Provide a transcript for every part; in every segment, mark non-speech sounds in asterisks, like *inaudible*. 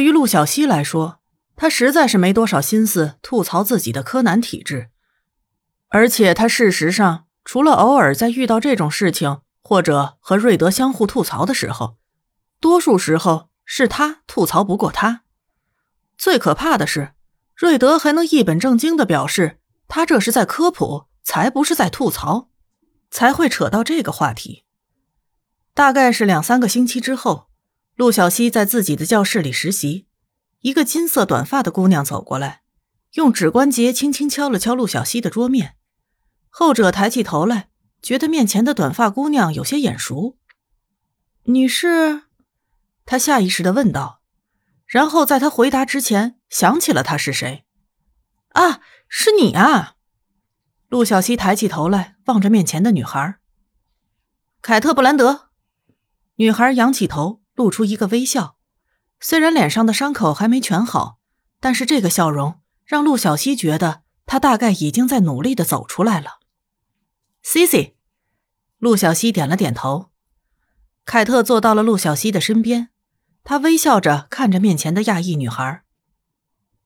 对于陆小西来说，他实在是没多少心思吐槽自己的柯南体质，而且他事实上除了偶尔在遇到这种事情或者和瑞德相互吐槽的时候，多数时候是他吐槽不过他。最可怕的是，瑞德还能一本正经的表示他这是在科普，才不是在吐槽，才会扯到这个话题。大概是两三个星期之后，陆小西在自己的教室里实习，一个金色短发的姑娘走过来，用指关节轻轻敲了敲陆小西的桌面。后者抬起头来，觉得面前的短发姑娘有些眼熟。“你是？”他下意识的问道，然后在他回答之前想起了他是谁。“啊，是你啊！”陆小西抬起头来，望着面前的女孩，凯特·布兰德。女孩仰起头，露出一个微笑。虽然脸上的伤口还没全好，但是这个笑容让陆小西觉得她大概已经在努力的走出来了。Cici，陆小西点了点头。凯特坐到了陆小西的身边，他微笑着看着面前的亚裔女孩：“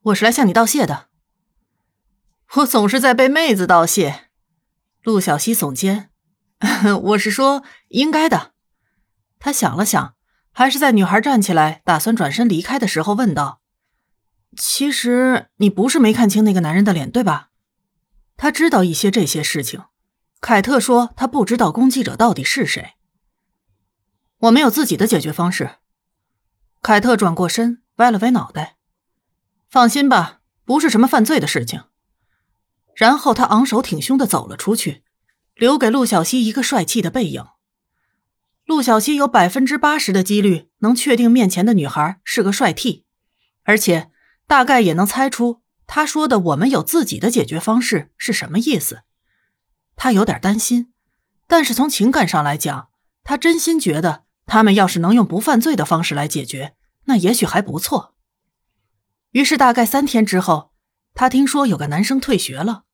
我是来向你道谢的。”我总是在被妹子道谢。陆小西耸肩：“ *laughs* 我是说应该的。”他想了想，还是在女孩站起来打算转身离开的时候问道：“其实你不是没看清那个男人的脸，对吧？”他知道一些这些事情。凯特说他不知道攻击者到底是谁。我没有自己的解决方式。凯特转过身，歪了歪脑袋：“放心吧，不是什么犯罪的事情。”然后他昂首挺胸的走了出去，留给陆小西一个帅气的背影。陆小西有百分之八十的几率能确定面前的女孩是个帅 T，而且大概也能猜出他说的“我们有自己的解决方式”是什么意思。他有点担心，但是从情感上来讲，他真心觉得他们要是能用不犯罪的方式来解决，那也许还不错。于是大概三天之后，他听说有个男生退学了。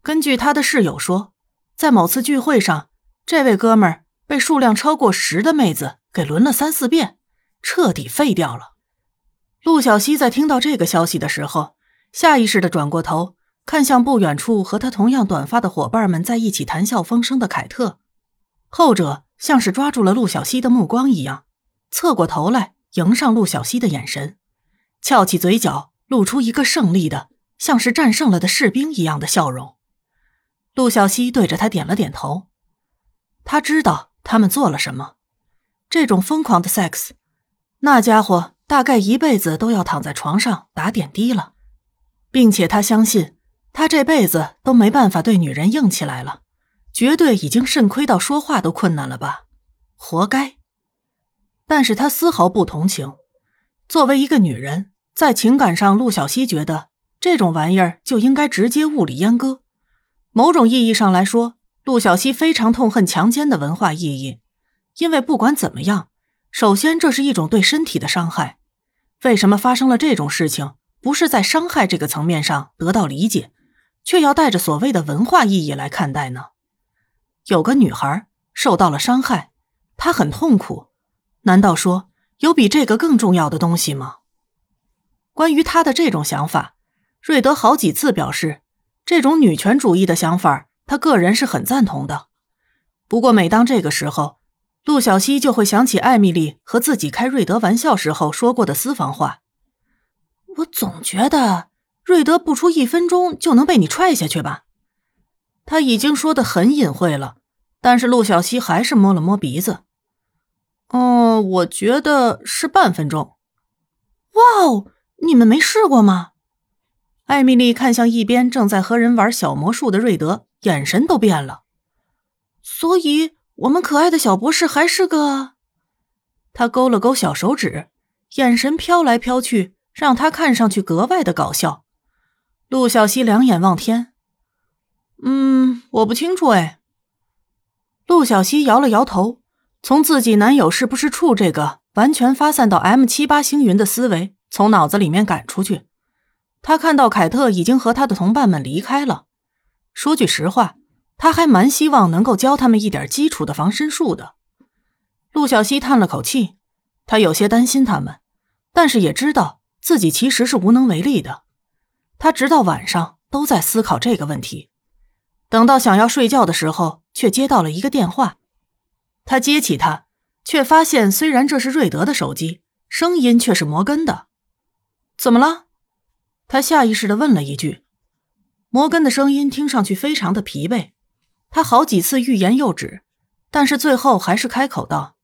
根据他的室友说，在某次聚会上，这位哥们儿。被数量超过十的妹子给轮了三四遍，彻底废掉了。陆小西在听到这个消息的时候，下意识的转过头，看向不远处和他同样短发的伙伴们在一起谈笑风生的凯特。后者像是抓住了陆小西的目光一样，侧过头来迎上陆小西的眼神，翘起嘴角，露出一个胜利的，像是战胜了的士兵一样的笑容。陆小西对着他点了点头，他知道。他们做了什么？这种疯狂的 sex，那家伙大概一辈子都要躺在床上打点滴了，并且他相信他这辈子都没办法对女人硬起来了，绝对已经肾亏到说话都困难了吧？活该！但是他丝毫不同情。作为一个女人，在情感上，陆小西觉得这种玩意儿就应该直接物理阉割。某种意义上来说。陆小西非常痛恨强奸的文化意义，因为不管怎么样，首先这是一种对身体的伤害。为什么发生了这种事情，不是在伤害这个层面上得到理解，却要带着所谓的文化意义来看待呢？有个女孩受到了伤害，她很痛苦，难道说有比这个更重要的东西吗？关于他的这种想法，瑞德好几次表示，这种女权主义的想法。他个人是很赞同的，不过每当这个时候，陆小西就会想起艾米丽和自己开瑞德玩笑时候说过的私房话。我总觉得瑞德不出一分钟就能被你踹下去吧？他已经说的很隐晦了，但是陆小西还是摸了摸鼻子。哦，我觉得是半分钟。哇哦，你们没试过吗？艾米丽看向一边正在和人玩小魔术的瑞德。眼神都变了，所以我们可爱的小博士还是个……他勾了勾小手指，眼神飘来飘去，让他看上去格外的搞笑。陆小西两眼望天，嗯，我不清楚哎。陆小西摇了摇头，从自己男友是不是处这个完全发散到 M 七八星云的思维从脑子里面赶出去。他看到凯特已经和他的同伴们离开了。说句实话，他还蛮希望能够教他们一点基础的防身术的。陆小西叹了口气，他有些担心他们，但是也知道自己其实是无能为力的。他直到晚上都在思考这个问题，等到想要睡觉的时候，却接到了一个电话。他接起它，却发现虽然这是瑞德的手机，声音却是摩根的。怎么了？他下意识的问了一句。摩根的声音听上去非常的疲惫，他好几次欲言又止，但是最后还是开口道：“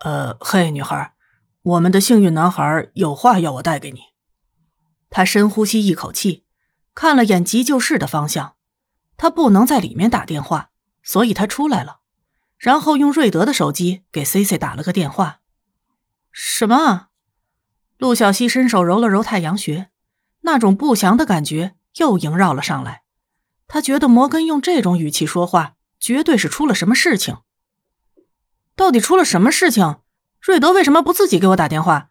呃，嘿，女孩，我们的幸运男孩有话要我带给你。”他深呼吸一口气，看了眼急救室的方向，他不能在里面打电话，所以他出来了，然后用瑞德的手机给 C C 打了个电话。什么？陆小西伸手揉了揉太阳穴，那种不祥的感觉。又萦绕了上来，他觉得摩根用这种语气说话，绝对是出了什么事情。到底出了什么事情？瑞德为什么不自己给我打电话？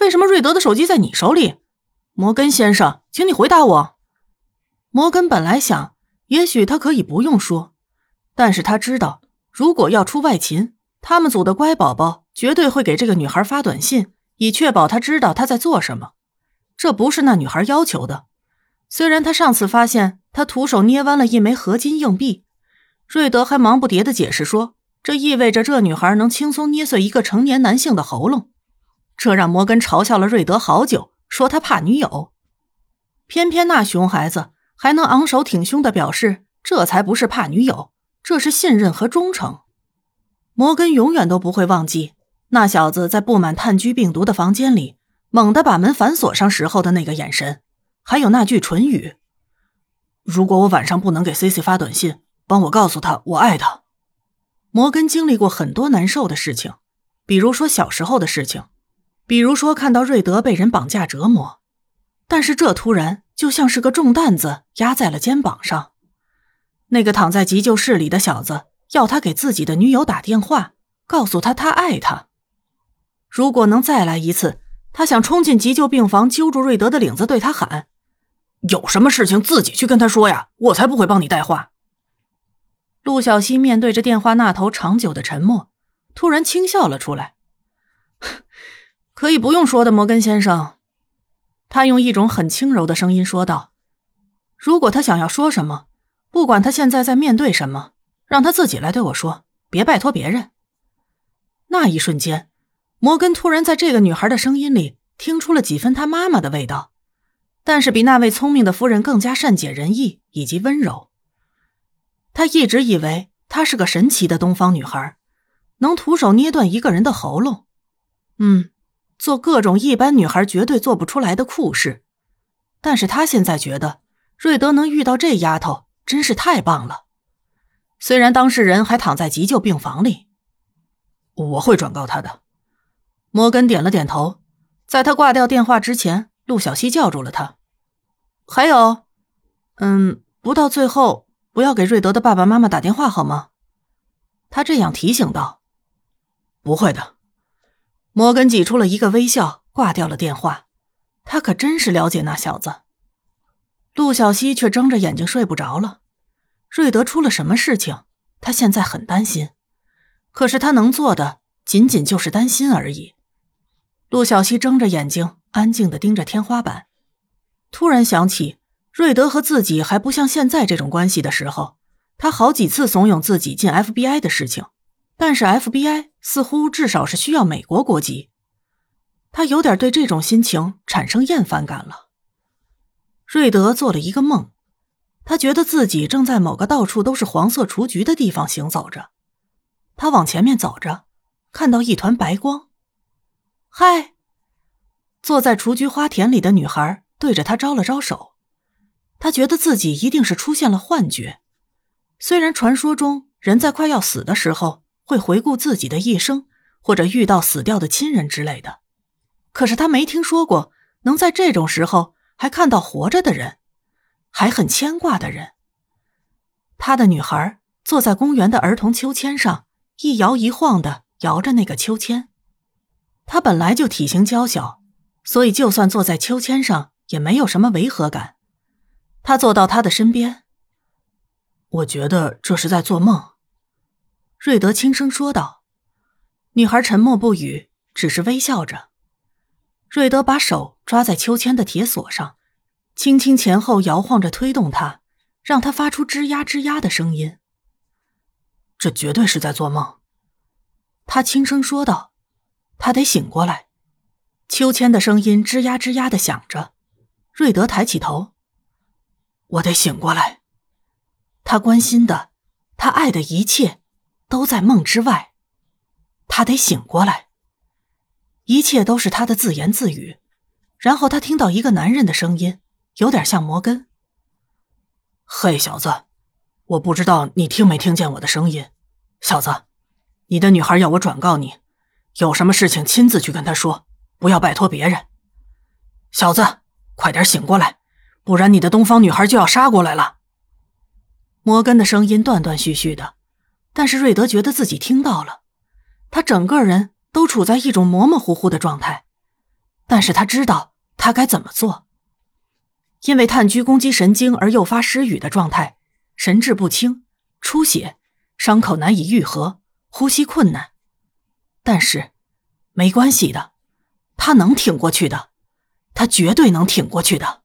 为什么瑞德的手机在你手里？摩根先生，请你回答我。摩根本来想，也许他可以不用说，但是他知道，如果要出外勤，他们组的乖宝宝绝对会给这个女孩发短信，以确保他知道他在做什么。这不是那女孩要求的。虽然他上次发现他徒手捏弯了一枚合金硬币，瑞德还忙不迭的解释说，这意味着这女孩能轻松捏碎一个成年男性的喉咙，这让摩根嘲笑了瑞德好久，说他怕女友。偏偏那熊孩子还能昂首挺胸的表示，这才不是怕女友，这是信任和忠诚。摩根永远都不会忘记那小子在布满炭疽病毒的房间里猛地把门反锁上时候的那个眼神。还有那句唇语：“如果我晚上不能给 C C 发短信，帮我告诉他我爱他。”摩根经历过很多难受的事情，比如说小时候的事情，比如说看到瑞德被人绑架折磨，但是这突然就像是个重担子压在了肩膀上。那个躺在急救室里的小子要他给自己的女友打电话，告诉他他爱他。如果能再来一次，他想冲进急救病房，揪住瑞德的领子，对他喊。有什么事情自己去跟他说呀，我才不会帮你带话。陆小西面对着电话那头长久的沉默，突然轻笑了出来：“ *laughs* 可以不用说的，摩根先生。”他用一种很轻柔的声音说道：“如果他想要说什么，不管他现在在面对什么，让他自己来对我说，别拜托别人。”那一瞬间，摩根突然在这个女孩的声音里听出了几分他妈妈的味道。但是比那位聪明的夫人更加善解人意以及温柔。他一直以为她是个神奇的东方女孩，能徒手捏断一个人的喉咙，嗯，做各种一般女孩绝对做不出来的酷事。但是他现在觉得瑞德能遇到这丫头真是太棒了。虽然当事人还躺在急救病房里，我会转告他的。摩根点了点头，在他挂掉电话之前。陆小西叫住了他，还有，嗯，不到最后不要给瑞德的爸爸妈妈打电话好吗？他这样提醒道。不会的。摩根挤出了一个微笑，挂掉了电话。他可真是了解那小子。陆小西却睁着眼睛睡不着了。瑞德出了什么事情？他现在很担心，可是他能做的仅仅就是担心而已。陆小西睁着眼睛。安静的盯着天花板，突然想起瑞德和自己还不像现在这种关系的时候，他好几次怂恿自己进 FBI 的事情，但是 FBI 似乎至少是需要美国国籍，他有点对这种心情产生厌烦感了。瑞德做了一个梦，他觉得自己正在某个到处都是黄色雏菊的地方行走着，他往前面走着，看到一团白光，嗨。坐在雏菊花田里的女孩对着他招了招手，他觉得自己一定是出现了幻觉。虽然传说中人在快要死的时候会回顾自己的一生，或者遇到死掉的亲人之类的，可是他没听说过能在这种时候还看到活着的人，还很牵挂的人。他的女孩坐在公园的儿童秋千上，一摇一晃的摇着那个秋千。她本来就体型娇小。所以，就算坐在秋千上，也没有什么违和感。他坐到他的身边。我觉得这是在做梦。”瑞德轻声说道。女孩沉默不语，只是微笑着。瑞德把手抓在秋千的铁索上，轻轻前后摇晃着推动它，让它发出吱呀吱呀的声音。这绝对是在做梦，他轻声说道：“他得醒过来。”秋千的声音吱呀吱呀的响着。瑞德抬起头：“我得醒过来。”他关心的，他爱的一切，都在梦之外。他得醒过来。一切都是他的自言自语。然后他听到一个男人的声音，有点像摩根。“嘿，小子，我不知道你听没听见我的声音。小子，你的女孩要我转告你，有什么事情亲自去跟她说，不要拜托别人。小子，快点醒过来，不然你的东方女孩就要杀过来了。”摩根的声音断断续续的，但是瑞德觉得自己听到了。他整个人都处在一种模模糊糊的状态，但是他知道他该怎么做。因为炭疽攻击神经而诱发失语的状态，神志不清、出血、伤口难以愈合、呼吸困难。但是，没关系的，他能挺过去的，他绝对能挺过去的。